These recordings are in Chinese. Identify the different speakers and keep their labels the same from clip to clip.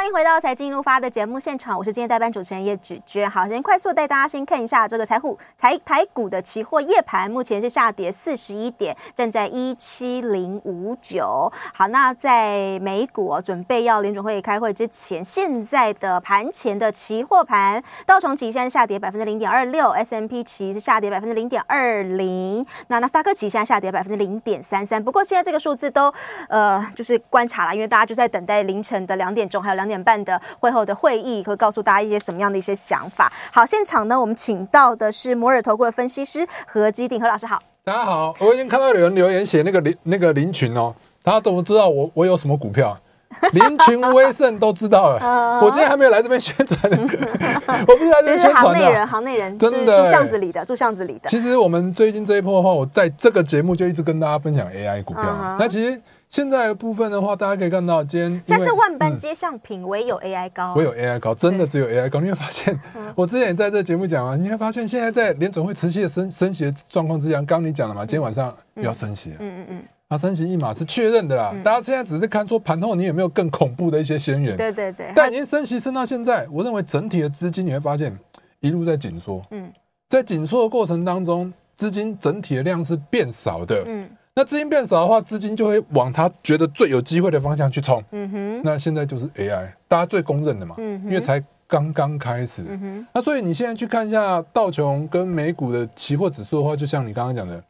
Speaker 1: 欢迎回到财经路发的节目现场，我是今天代班主持人叶芷娟。好，先快速带大家先看一下这个财股财台股的期货夜盘，目前是下跌四十一点，站在一七零五九。好，那在美股，准备要联准会开会之前，现在的盘前的期货盘，道琼期现在下跌百分之零点二六，S&P 期是下跌百分之零点二零，那纳斯达克期现在下跌百分之零点三三。不过现在这个数字都呃就是观察了，因为大家就在等待凌晨的两点钟，还有。两点半的会后的会议会告诉大家一些什么样的一些想法。好，现场呢，我们请到的是摩尔投顾的分析师何基鼎何老师。好，
Speaker 2: 大家好。我已经看到有人留言写那个林那个林群哦，大家怎么知道我我有什么股票？林群威盛都知道了。我今天还没有来这边宣传那个，我不是来这边宣传的。
Speaker 1: 行内人，行内人，真的住巷子里的，住巷子里的。
Speaker 2: 其实我们最近这一波的话，我在这个节目就一直跟大家分享 AI 股票。那其实。现在的部分的话，大家可以看到，今天
Speaker 1: 但是万般皆相品，唯有 AI 高，
Speaker 2: 唯有 AI 高，真的只有 AI 高。你会发现，我之前也在这节目讲啊，你会发现现在在联准会持续的升升息的状况之下，刚刚你讲了嘛，今天晚上要升息，嗯嗯嗯，啊，升息一码是确认的啦。大家现在只是看说盘后你有没有更恐怖的一些先源，
Speaker 1: 对对对。
Speaker 2: 但已经升息升到现在，我认为整体的资金你会发现一路在紧缩，嗯，在紧缩的过程当中，资金整体的量是变少的，嗯。那资金变少的话，资金就会往他觉得最有机会的方向去冲。嗯哼。那现在就是 AI，大家最公认的嘛。嗯。因为才刚刚开始。嗯哼。那所以你现在去看一下道琼跟美股的期货指数的话，就像你刚刚讲的，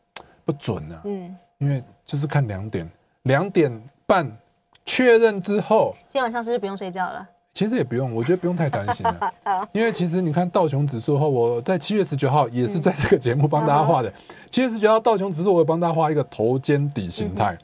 Speaker 2: 不准啊。嗯。因为就是看两点，两点半确认之后，
Speaker 1: 今天晚上是不是不用睡觉了？
Speaker 2: 其实也不用，我觉得不用太担心了，因为其实你看道琼指数的话，我在七月十九号也是在这个节目帮大家画的。七月十九号道琼指数，我帮大家画一个头肩底形态。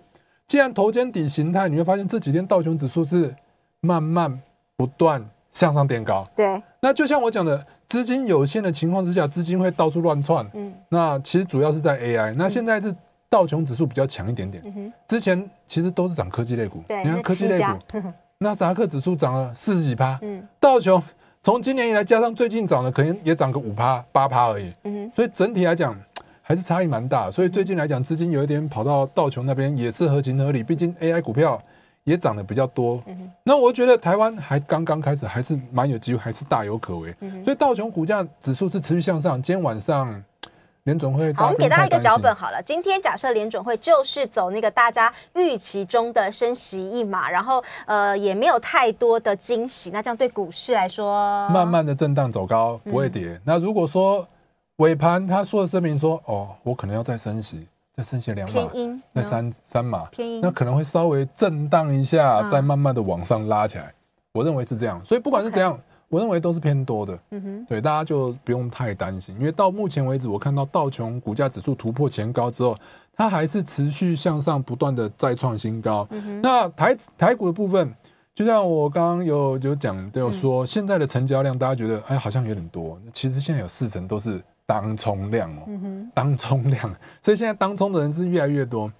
Speaker 2: 既然头肩底形态，你会发现这几天道琼指数是慢慢不断向上垫高。对，那就像我讲的，资金有限的情况之下，资金会到处乱窜。嗯，那其实主要是在 AI。那现在是道琼指数比较强一点点。之前其实都是涨科技类股。对，你看科技类股。纳斯达克指数涨了四十几趴，嗯，道琼从今年以来加上最近涨的，可能也涨个五趴八趴而已，嗯，所以整体来讲还是差异蛮大，所以最近来讲资金有一点跑到道琼那边也是合情合理，毕竟 AI 股票也涨得比较多，嗯，那我觉得台湾还刚刚开始，还是蛮有机会，还是大有可为，所以道琼股价指数是持续向上，今天晚上。联准会，
Speaker 1: 好，我们给大家一个脚本好了。今天假设联准会就是走那个大家预期中的升息一码，然后呃也没有太多的惊喜，那这样对股市来说，
Speaker 2: 慢慢的震荡走高不会跌。嗯、那如果说尾盘他说的声明说哦，我可能要再升息，再升息两码，再三三码，那可能会稍微震荡一下，再慢慢的往上拉起来。我认为是这样，所以不管是怎样。Okay. 我认为都是偏多的，嗯哼，对，大家就不用太担心，因为到目前为止，我看到道琼股价指数突破前高之后，它还是持续向上，不断的再创新高。嗯，那台台股的部分，就像我刚刚有有讲，都有说，现在的成交量，大家觉得哎好像有点多，其实现在有四成都是当冲量哦，当冲量，所以现在当冲的人是越来越多。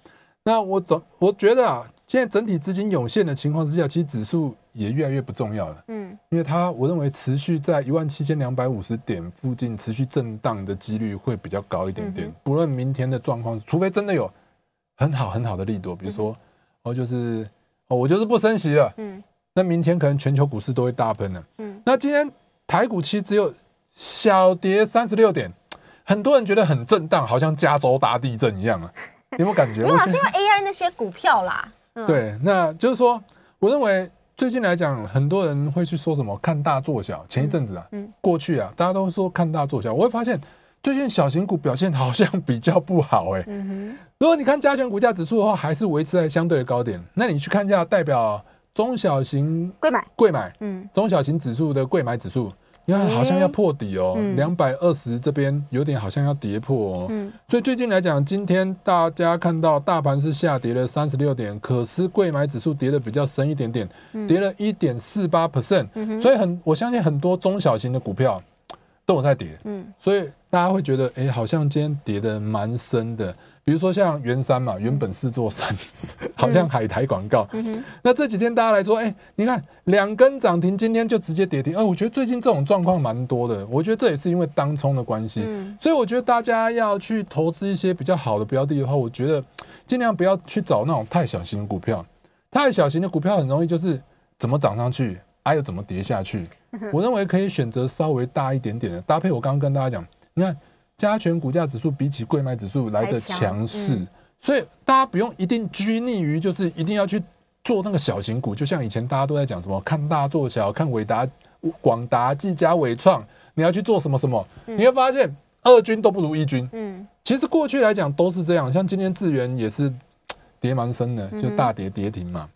Speaker 2: 那我总我觉得啊，现在整体资金涌现的情况之下，其实指数。也越来越不重要了，嗯，因为它我认为持续在一万七千两百五十点附近持续震荡的几率会比较高一点点。不论明天的状况，除非真的有很好很好的利多，比如说哦，就是哦，我就是不升息了，嗯，那明天可能全球股市都会大喷了，嗯，那今天台股期只有小跌三十六点，很多人觉得很震荡，好像加州大地震一样啊，有没有感觉？
Speaker 1: 没有，是因为 AI 那些股票啦，
Speaker 2: 对，那就是说，我认为。最近来讲，很多人会去说什么看大做小。前一阵子啊，嗯过去啊，大家都说看大做小。我会发现，最近小型股表现好像比较不好哎。如果你看加权股价指数的话，还是维持在相对的高点。那你去看一下代表中小型
Speaker 1: 贵买
Speaker 2: 贵买，嗯，中小型指数的贵买指数。你看，好像要破底哦，两百二十这边有点好像要跌破哦。嗯，所以最近来讲，今天大家看到大盘是下跌了三十六点，可是柜买指数跌的比较深一点点，跌了一点四八 percent。所以很，我相信很多中小型的股票都有在跌。嗯，所以大家会觉得，哎，好像今天跌的蛮深的。比如说像圆山嘛，原本是座山，好像海苔广告。那这几天大家来说，哎，你看两根涨停，今天就直接跌停。哎，我觉得最近这种状况蛮多的。我觉得这也是因为当冲的关系。所以我觉得大家要去投资一些比较好的标的的话，我觉得尽量不要去找那种太小型的股票。太小型的股票很容易就是怎么涨上去还有怎么跌下去？我认为可以选择稍微大一点点的搭配。我刚刚跟大家讲，你看加权股价指数比起贵买指数来的强势，所以大家不用一定拘泥于就是一定要去做那个小型股。就像以前大家都在讲什么看大做小，看伟达、广达、技嘉、伟创，你要去做什么什么，你会发现二军都不如一军。嗯，其实过去来讲都是这样，像今天智源也是跌蛮深的，就大跌跌停嘛。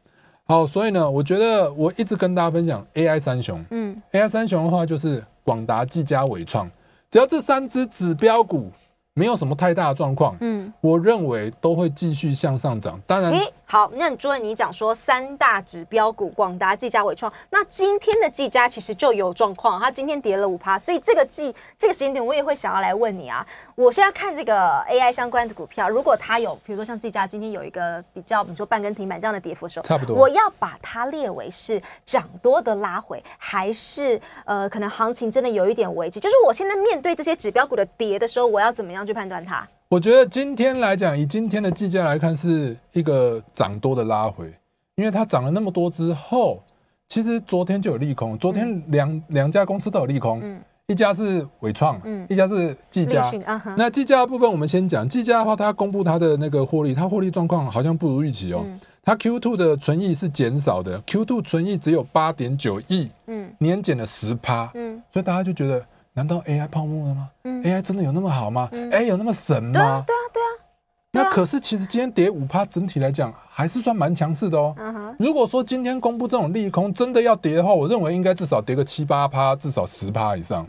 Speaker 2: 好，所以呢，我觉得我一直跟大家分享 AI 三雄。嗯，AI 三雄的话就是广达、技嘉、伟创，只要这三只指标股没有什么太大的状况，嗯，我认为都会继续向上涨。当然。
Speaker 1: 好，那你昨天你讲说三大指标股广达、技嘉、伟创，那今天的技嘉其实就有状况，它今天跌了五趴，所以这个季这个时间点我也会想要来问你啊。我现在看这个 AI 相关的股票，如果它有，比如说像技嘉今天有一个比较，你说半根停板这样的跌幅的时候，
Speaker 2: 差不多，
Speaker 1: 我要把它列为是涨多的拉回，还是呃可能行情真的有一点危机？就是我现在面对这些指标股的跌的时候，我要怎么样去判断它？
Speaker 2: 我觉得今天来讲，以今天的计价来看，是一个涨多的拉回，因为它涨了那么多之后，其实昨天就有利空。昨天两两家公司都有利空，嗯一家是伟创，嗯一家是技嘉。那技嘉的部分，我们先讲技嘉的话，它公布它的那个获利，它获利状况好像不如预期哦。它 Q2 的存益是减少的，Q2 存益只有八点九亿，嗯年减了十趴，嗯所以大家就觉得。难道 AI 泡沫了吗？嗯，AI 真的有那么好吗？嗯，AI 有那么神吗？
Speaker 1: 对啊，对啊，对啊。
Speaker 2: 那可是其实今天跌五趴，整体来讲还是算蛮强势的哦。如果说今天公布这种利空，真的要跌的话，我认为应该至少跌个七八趴，至少十趴以上。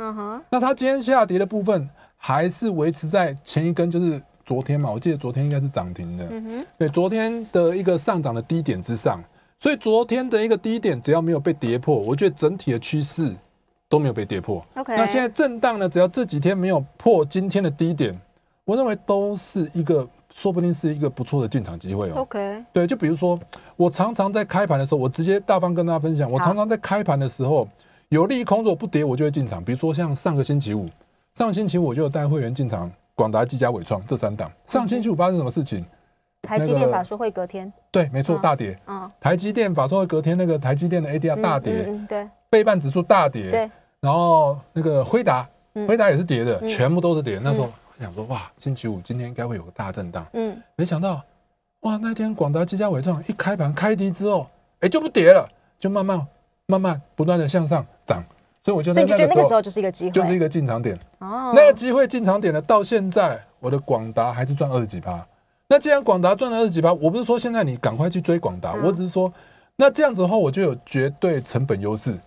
Speaker 2: 那它今天下跌的部分，还是维持在前一根，就是昨天嘛。我记得昨天应该是涨停的。嗯哼。对，昨天的一个上涨的低点之上，所以昨天的一个低点只要没有被跌破，我觉得整体的趋势。都没有被跌破。OK，那现在震荡呢？只要这几天没有破今天的低点，我认为都是一个，说不定是一个不错的进场机会哦。
Speaker 1: OK，
Speaker 2: 对，就比如说，我常常在开盘的时候，我直接大方跟大家分享，我常常在开盘的时候有利空，如果不跌，我就会进场。比如说像上个星期五，上星期五我就有带会员进场，广达、技嘉、纬创这三档。上星期五发生什么事情？
Speaker 1: 台积电法说会隔天。
Speaker 2: 对，没错，大跌。嗯。台积电法说会隔天，那个台积电的 ADR 大跌。
Speaker 1: 嗯，对。
Speaker 2: 费半指数大跌。对。然后那个辉达，辉达也是跌的，嗯、全部都是跌。嗯、那时候我想说，哇，星期五今天应该会有个大震荡。嗯，没想到，哇，那天广达、技嘉、伟创一开盘开低之后，哎，就不跌了，就慢慢慢慢不断的向上涨。所以我就在那个时候，
Speaker 1: 那个时候就是一个机会，
Speaker 2: 就是一个进场点。哦，那个机会进场点呢，到现在我的广达还是赚二十几趴。那既然广达赚了二十几趴，我不是说现在你赶快去追广达，嗯、我只是说，那这样子的话，我就有绝对成本优势。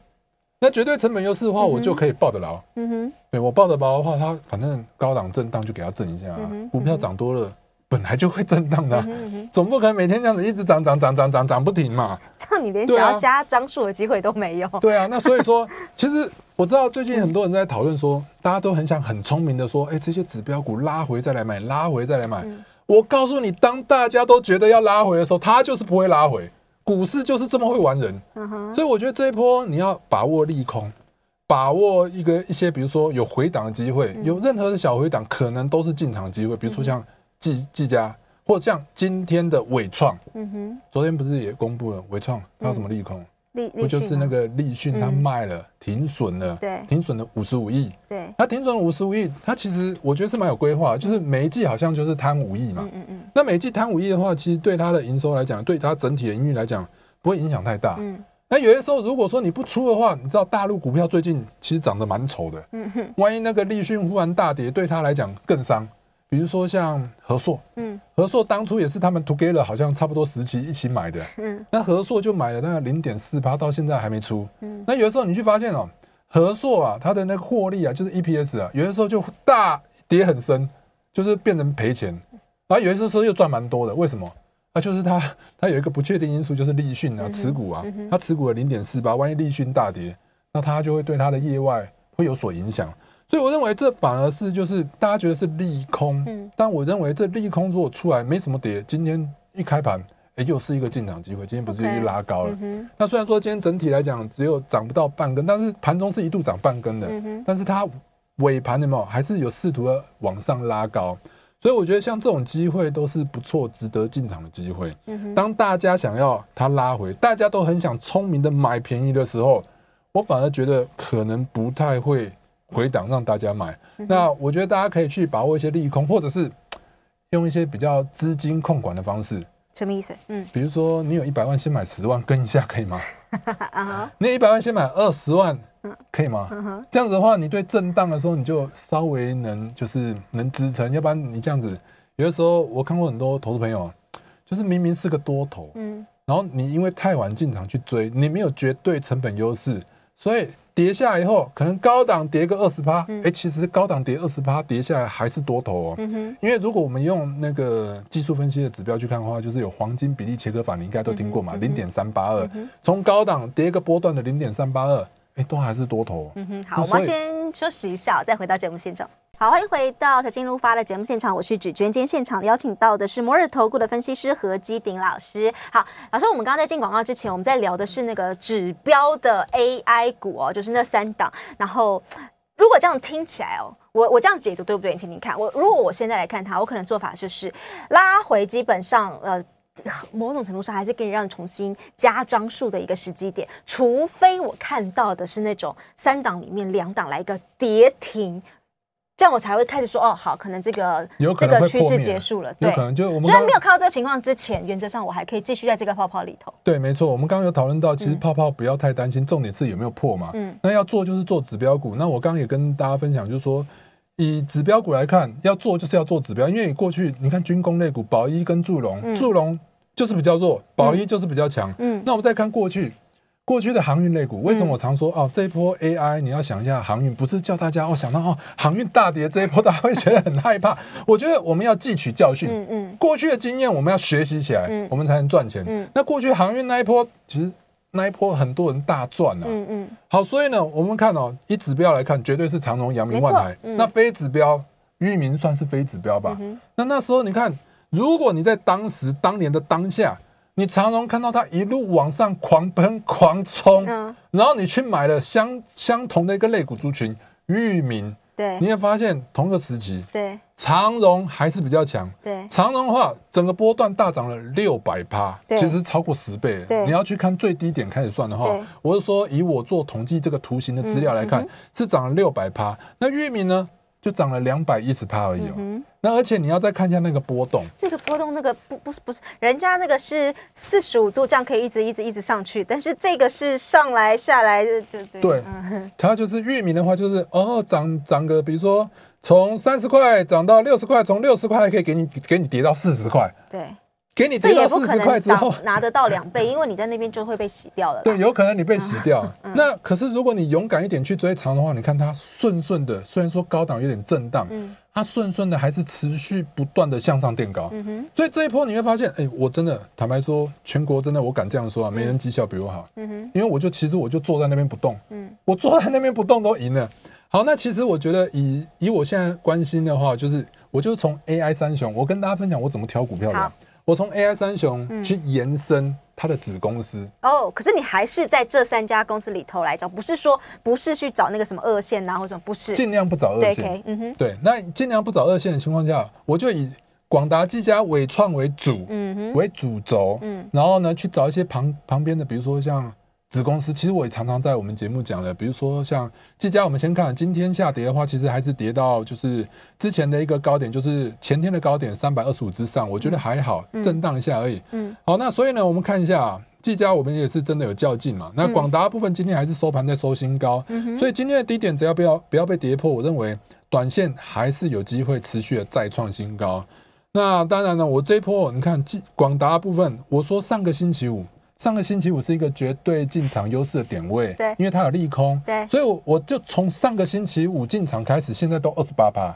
Speaker 2: 那绝对成本优势的话，我就可以抱得牢。嗯哼，对我抱得牢的话，它反正高档震荡就给它震一下啊。股票涨多了，本来就会震荡的，总不可能每天这样子一直涨涨涨涨涨涨不停嘛。
Speaker 1: 这样你连想要加张数的机会都没有。
Speaker 2: 对啊，那所以说，其实我知道最近很多人在讨论说，大家都很想很聪明的说，哎，这些指标股拉回再来买，拉回再来买。我告诉你，当大家都觉得要拉回的时候，它就是不会拉回。股市就是这么会玩人，所以我觉得这一波你要把握利空，把握一个一些，比如说有回档的机会，有任何的小回档，可能都是进场机会。比如说像技技嘉，或者像今天的伟创，嗯哼。昨天不是也公布了伟创它有什么利空？利不就是那个立讯，它卖了，停损了，对，停损了五十五亿，对，它停损五十五亿，它其实我觉得是蛮有规划，就是每一季好像就是贪五亿嘛，嗯嗯，那每一季摊五亿的话，其实对它的营收来讲，对它整体的营运来讲，不会影响太大，嗯，那有些时候如果说你不出的话，你知道大陆股票最近其实涨得蛮丑的，嗯哼，万一那个立讯忽然大跌，对它来讲更伤。比如说像和硕，嗯，和硕当初也是他们 together 好像差不多时期一起买的，嗯，那和硕就买了大概零点四八，到现在还没出，嗯，那有的时候你去发现哦，和硕啊，它的那个获利啊，就是 EPS 啊，有的时候就大跌很深，就是变成赔钱，然后有些时候又赚蛮多的，为什么？啊，就是它它有一个不确定因素，就是立讯啊，持股啊，它持股的零点四八，万一立讯大跌，那它就会对它的业外会有所影响。所以我认为这反而是就是大家觉得是利空，嗯，但我认为这利空如果出来没什么跌，今天一开盘，哎，又是一个进场机会。今天不是又拉高了？那虽然说今天整体来讲只有涨不到半根，但是盘中是一度涨半根的，但是它尾盘有没有还是有试图的往上拉高？所以我觉得像这种机会都是不错、值得进场的机会。当大家想要它拉回，大家都很想聪明的买便宜的时候。我反而觉得可能不太会回档让大家买。嗯、那我觉得大家可以去把握一些利空，或者是用一些比较资金控管的方式。
Speaker 1: 什么意思？嗯，
Speaker 2: 比如说你有一百万，先买十万跟一下可以吗？啊，你有一百万先买二十万，可以吗？这样子的话，你对震荡的时候你就稍微能就是能支撑，要不然你这样子，有的时候我看过很多投资朋友，就是明明是个多头，嗯，然后你因为太晚进场去追，你没有绝对成本优势，所以。跌下来以后，可能高档跌个二十趴，哎，其实高档跌二十趴，跌下来还是多头哦。嗯哼。因为如果我们用那个技术分析的指标去看的话，就是有黄金比例切割法，你应该都听过嘛，零点三八二，从高档跌一个波段的零点三八二，哎，都还是多头。嗯哼。
Speaker 1: 好，我们先休息一下，再回到节目现场。好，欢迎回到财经路发的节目现场，我是芷娟。今天现场邀请到的是摩尔投顾的分析师何基鼎老师。好，老师，我们刚刚在进广告之前，我们在聊的是那个指标的 AI 股哦，就是那三档。然后，如果这样听起来哦，我我这样解读对不对？你听听看。我如果我现在来看它，我可能做法就是拉回，基本上呃，某种程度上还是可以让你重新加张数的一个时机点，除非我看到的是那种三档里面两档来一个跌停。这样我才会开始说哦，好，可能
Speaker 2: 这
Speaker 1: 个这个趋势结束了，对，
Speaker 2: 有可能就我们
Speaker 1: 虽然没有看到这个情况之前，原则上我还可以继续在这个泡泡里头。
Speaker 2: 对，没错，我们刚刚有讨论到，其实泡泡不要太担心，嗯、重点是有没有破嘛。嗯，那要做就是做指标股。那我刚刚也跟大家分享，就是说以指标股来看，要做就是要做指标，因为你过去你看军工类股，宝一跟祝融，祝融、嗯、就是比较弱，宝一就是比较强。嗯，那我们再看过去。过去的航运类股，为什么我常说哦，这一波 AI 你要想一下航运，不是叫大家哦想到哦航运大跌这一波，大家会觉得很害怕。我觉得我们要汲取教训，嗯嗯，过去的经验我们要学习起来，我们才能赚钱。嗯，那过去航运那一波，其实那一波很多人大赚啊。嗯嗯。好，所以呢，我们看哦，以指标来看，绝对是长荣、阳明、万海。那非指标，裕民算是非指标吧？那那时候你看，如果你在当时当年的当下。你长荣看到它一路往上狂奔狂冲，嗯、然后你去买了相相同的一个类股族群，裕民，对，你会发现同个时期，对，长荣还是比较强，对，长荣的话，整个波段大涨了六百趴，其实超过十倍，对，你要去看最低点开始算的话，我是说以我做统计这个图形的资料来看，嗯嗯、是涨了六百趴，那玉米呢？就涨了两百一十趴而已哦，嗯、那而且你要再看一下那个波动，
Speaker 1: 这个波动那个不不是不是，人家那个是四十五度这样可以一直一直一直上去，但是这个是上来下来就对，
Speaker 2: 对，嗯、它就是玉米的话就是哦涨涨个，比如说从三十块涨到六十块，从六十块还可以给你给你跌到四十块，对。给你跌到四十块之后，
Speaker 1: 拿得到两倍，因为你在那边就会被洗掉了。
Speaker 2: 对，有可能你被洗掉。嗯、那可是如果你勇敢一点去追长的话，你看它顺顺的，虽然说高档有点震荡，嗯，它顺顺的还是持续不断的向上垫高。嗯哼。所以这一波你会发现，哎、欸，我真的坦白说，全国真的我敢这样说啊，没人绩效比我好。嗯哼。因为我就其实我就坐在那边不动。嗯。我坐在那边不动都赢了。好，那其实我觉得以以我现在关心的话，就是我就从 AI 三雄，我跟大家分享我怎么挑股票的。我从 AI 三雄去延伸它的子公司。
Speaker 1: 哦，可是你还是在这三家公司里头来找，不是说不是去找那个什么二线啊或者不是。
Speaker 2: 尽量不找二线，嗯哼，对，那尽量不找二线的情况下，我就以广达、技嘉、伟创为主，为主轴，嗯，然后呢去找一些旁旁边的，比如说像。子公司其实我也常常在我们节目讲的，比如说像技嘉，我们先看今天下跌的话，其实还是跌到就是之前的一个高点，就是前天的高点三百二十五之上，我觉得还好，震荡一下而已。嗯，好，那所以呢，我们看一下技嘉，我们也是真的有较劲嘛。那广达部分今天还是收盘在收新高，所以今天的低点只要不要不要被跌破，我认为短线还是有机会持续的再创新高。那当然呢，我这一波你看技广达部分，我说上个星期五。上个星期五是一个绝对进场优势的点位，对，因为它有利空，对，所以我我就从上个星期五进场开始，现在都二十八趴。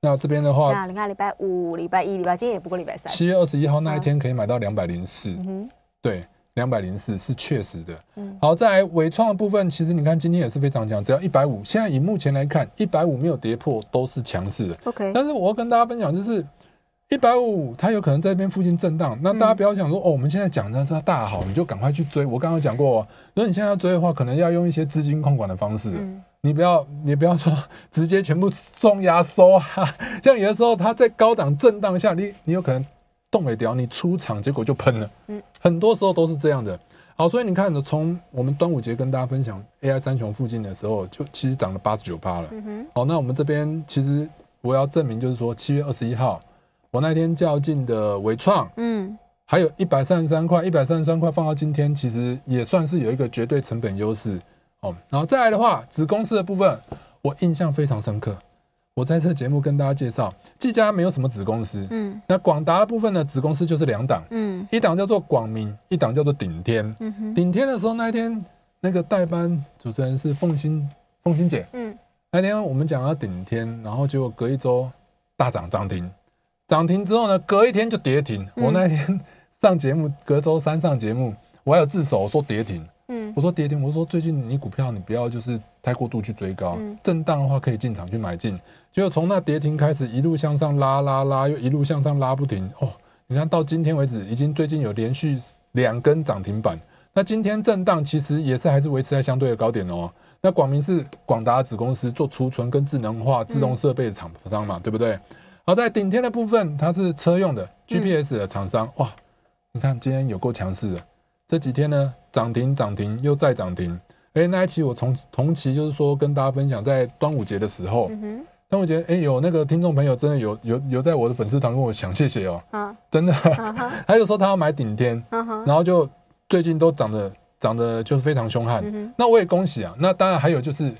Speaker 2: 那这边的话，
Speaker 1: 你看礼拜五、礼拜一、礼拜今天也不过礼拜三。
Speaker 2: 七月二十一号那一天可以买到两百零四，对，两百零四是确实的。嗯，好，再来纬创的部分，其实你看今天也是非常强，只要一百五，现在以目前来看，一百五没有跌破都是强势的。OK，但是我要跟大家分享就是。一百五，它有可能在这边附近震荡。那大家不要想说哦，我们现在讲的这大好，你就赶快去追。我刚刚讲过，如果你现在要追的话，可能要用一些资金控管的方式。你不要，你不要说 直接全部重压缩啊。像有的时候，它在高档震荡下，你你有可能动尾掉，你出场结果就喷了。很多时候都是这样的。好，所以你看，从我们端午节跟大家分享 AI 三雄附近的时候，就其实涨了八十九趴了。嗯哼。好，那我们这边其实我要证明，就是说七月二十一号，我那天较劲的纬创，嗯，还有一百三十三块，一百三十三块放到今天，其实也算是有一个绝对成本优势。哦，然后再来的话，子公司的部分，我印象非常深刻。我在这节目跟大家介绍，技嘉没有什么子公司，嗯，那广达的部分呢，子公司就是两档，嗯，一档叫做广明，一档叫做顶天，嗯哼，顶天的时候那一天，那个代班主持人是凤馨，凤馨姐，嗯，那天我们讲到顶天，然后结果隔一周大涨涨停，涨停之后呢，隔一天就跌停，我那天上节目，隔周三上节目，我还有自首说跌停。嗯我说跌停，我说最近你股票你不要就是太过度去追高，震荡的话可以进场去买进。结果从那跌停开始一路向上拉拉拉，又一路向上拉不停哦。你看到今天为止，已经最近有连续两根涨停板。那今天震荡其实也是还是维持在相对的高点哦。那广明是广达子公司做储存跟智能化自动设备的厂商嘛，对不对？好，在顶天的部分，它是车用的 GPS 的厂商。哇，你看今天有够强势的。这几天呢，涨停涨停又再涨停。哎，那一期我同同期就是说跟大家分享，在端午节的时候，端午节哎有那个听众朋友真的有有有在我的粉丝团跟我讲谢谢哦，真的，他就说他要买顶天，然后就最近都涨得涨得就是非常凶悍。那我也恭喜啊。那当然还有就是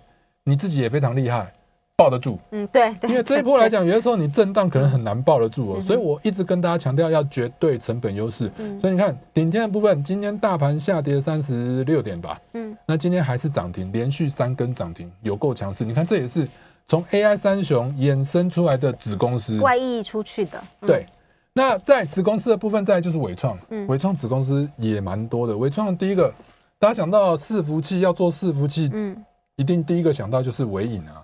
Speaker 2: 你自己也非常厉害。抱得住，嗯，对，因为这一波来讲，有的时候你震荡可能很难抱得住哦，所以我一直跟大家强调要绝对成本优势。所以你看，顶天的部分，今天大盘下跌三十六点吧，嗯，那今天还是涨停，连续三根涨停，有够强势。你看，这也是从 AI 三雄衍生出来的子公司，
Speaker 1: 外溢出去的。
Speaker 2: 对，那在子公司的部分，再就是伟创，伟创子公司也蛮多的。伟创第一个，大家想到伺服器要做伺服器，嗯，一定第一个想到就是伟影啊。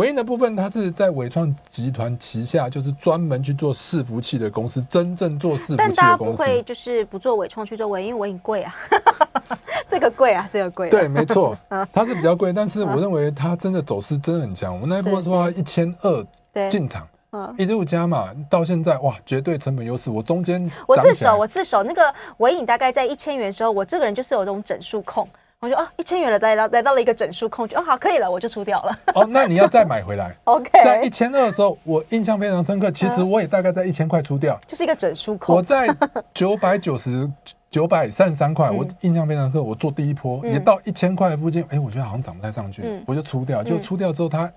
Speaker 2: 纬颖的部分，它是在伟创集团旗下，就是专门去做伺服器的公司，真正做伺服器的公司。但大家不
Speaker 1: 会就是不做伟创去做纬，因为纬颖贵啊，这个贵啊，这个贵。
Speaker 2: 对，没错，它是比较贵，但是我认为它真的走势真的很强。我那一波说一千二进场，一路加嘛，到现在哇，绝对成本优势。我中间
Speaker 1: 我自首，我自首。那个尾影大概在一千元的时候，我这个人就是有这种整数控。我就哦，一千元了，来到来到了一个整数控，就哦好，可以了，我就出掉了。
Speaker 2: 哦，那你要再买回来。
Speaker 1: OK，
Speaker 2: 在一千二的时候，我印象非常深刻。其实我也大概在一千块出掉，
Speaker 1: 就是一个整数控。
Speaker 2: 我在 九百九十九百三十三块，我印象非常深刻。我做第一波也到一千块附近，哎，我觉得好像涨不太上去，我就出掉。就出掉之后，它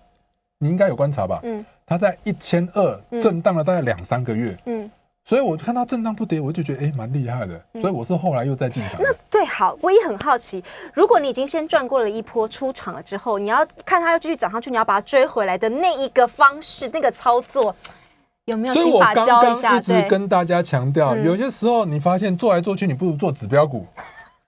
Speaker 2: 你应该有观察吧？嗯，它在一千二震荡了大概两三个月。嗯。所以我看到震荡不跌，我就觉得哎，蛮厉害的。所以我是后来又再进场。
Speaker 1: 那对，好，我也很好奇，如果你已经先赚过了一波出场了之后，你要看它要继续涨上去，你要把它追回来的那一个方式，那个操作有没有心法教一下？
Speaker 2: 一直跟大家强调，有些时候你发现做来做去，你不如做指标股。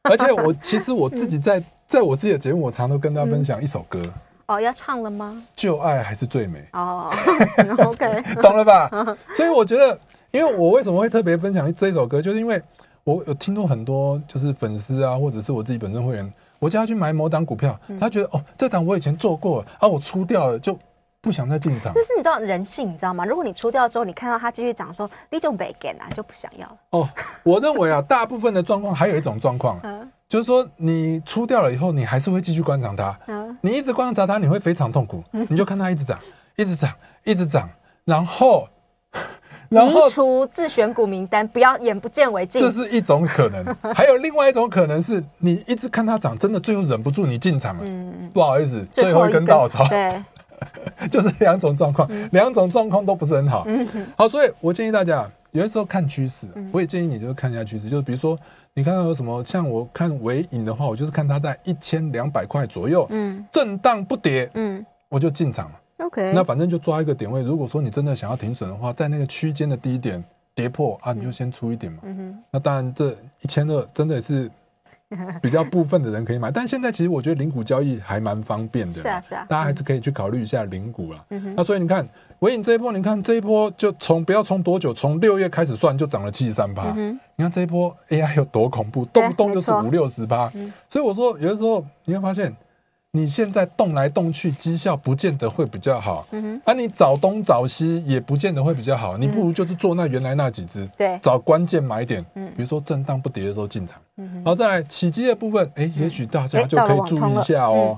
Speaker 2: 而且我 其实我自己在在我自己的节目，我常常都跟大家分享一首歌。
Speaker 1: 哦，要唱了吗？
Speaker 2: 旧爱还是最美。
Speaker 1: 哦，OK，
Speaker 2: 懂了吧？所以我觉得。因为我为什么会特别分享这一首歌，就是因为我有听到很多就是粉丝啊，或者是我自己本身会员，我叫他去买某档股票，他觉得哦，这档我以前做过了啊，我出掉了就不想再进场。
Speaker 1: 但是你知道人性，你知道吗？如果你出掉之后，你看到它继续涨的时候，你就没给啊，就不想要了。
Speaker 2: 哦，我认为啊，大部分的状况还有一种状况，就是说你出掉了以后，你还是会继续观察它。你一直观察它，你会非常痛苦。你就看它一直涨，一直涨，一直涨，然后。
Speaker 1: 移除自选股名单，不要眼不见为净。
Speaker 2: 这是一种可能，还有另外一种可能是你一直看它涨，真的最后忍不住你进场了。嗯，不好意思，最后一根稻草。对，就是两种状况，两种状况都不是很好。好，所以我建议大家有的时候看趋势，我也建议你就是看一下趋势，就是比如说你看到有什么，像我看尾影的话，我就是看它在一千两百块左右，嗯，震荡不跌，嗯，我就进场了。
Speaker 1: OK，
Speaker 2: 那反正就抓一个点位。如果说你真的想要停损的话，在那个区间的低点跌破啊，你就先出一点嘛。嗯哼。那当然，这一千二真的是 比较部分的人可以买，但现在其实我觉得零股交易还蛮方便的。是啊，是啊。大家还是可以去考虑一下零股了。嗯哼。那所以你看，尾影这一波，你看这一波就从不要冲多久，从六月开始算就涨了七十三趴。嗯。你看这一波 AI 有多恐怖，动不动就是五六十趴。所以我说，有的时候你会发现。你现在动来动去，绩效不见得会比较好。嗯哼，啊，你找东找西也不见得会比较好。你不如就是做那原来那几只，对，找关键买点。嗯，比如说震荡不跌的时候进场。嗯哼，然后再来起基的部分，哎，也许大家就可以注意一下哦。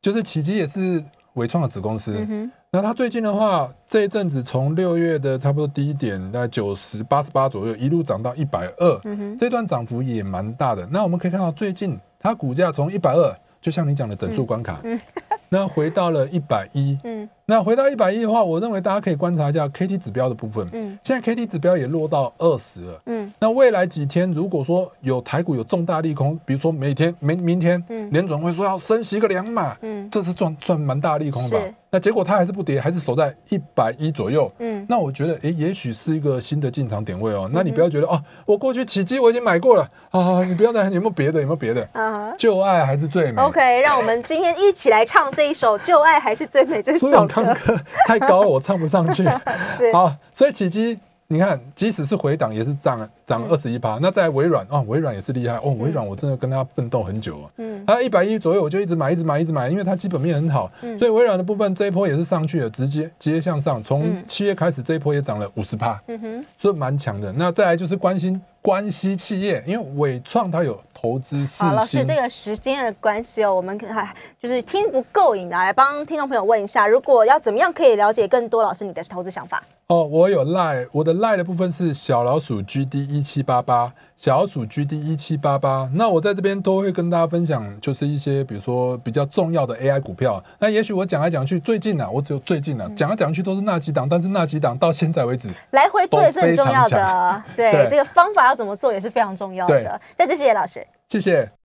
Speaker 2: 就是起基也是伟创的子公司。嗯哼，那它最近的话，这一阵子从六月的差不多低点在九十八十八左右，一路涨到一百二。嗯哼，这段涨幅也蛮大的。那我们可以看到，最近它股价从一百二。就像你讲的整数关卡，嗯，那回到了一百一，嗯，那回到一百一的话，我认为大家可以观察一下 K T 指标的部分，嗯，现在 K T 指标也落到二十了，嗯，那未来几天如果说有台股有重大利空，比如说每天明明天，嗯，联准会说要升息个两码，嗯，这是赚赚蛮大利空吧。那结果它还是不跌，还是守在一百一左右。嗯，那我觉得，哎、欸，也许是一个新的进场点位哦。那你不要觉得哦，我过去起机我已经买过了啊，你不要再有没有别的？有没有别的？啊，旧爱还是最美。
Speaker 1: OK，让我们今天一起来唱这一首《旧爱还是最美》这首歌。
Speaker 2: 太高了，我唱不上去。是好，所以起机。你看，即使是回档，也是涨涨二十一趴。那在微软啊，微软也是厉害哦。微软我真的跟他奋斗很久啊。嗯，它一百一左右，我就一直买，一直买，一直买，因为它基本面很好。嗯，所以微软的部分这一波也是上去了，直接直接向上。从七月开始，这一波也涨了五十趴。嗯哼，所以蛮强的。那再来就是关心。关系企业，因为伟创它有投资四星。好，老师，这
Speaker 1: 个时间的关系哦，我们还就是听不够瘾的，来帮听众朋友问一下，如果要怎么样可以了解更多老师你的投资想法？
Speaker 2: 哦，我有 Line，我的 Line 的部分是小老鼠 GD 一七八八。小老鼠 GD 一七八八，那我在这边都会跟大家分享，就是一些比如说比较重要的 AI 股票。那也许我讲来讲去，最近呢、啊，我只有最近呢、啊，讲来讲去都是那几档，但是那几档到现在为止
Speaker 1: 来回做也是很重要的。对，对这个方法要怎么做也是非常重要的。再次谢谢老师，
Speaker 2: 谢谢。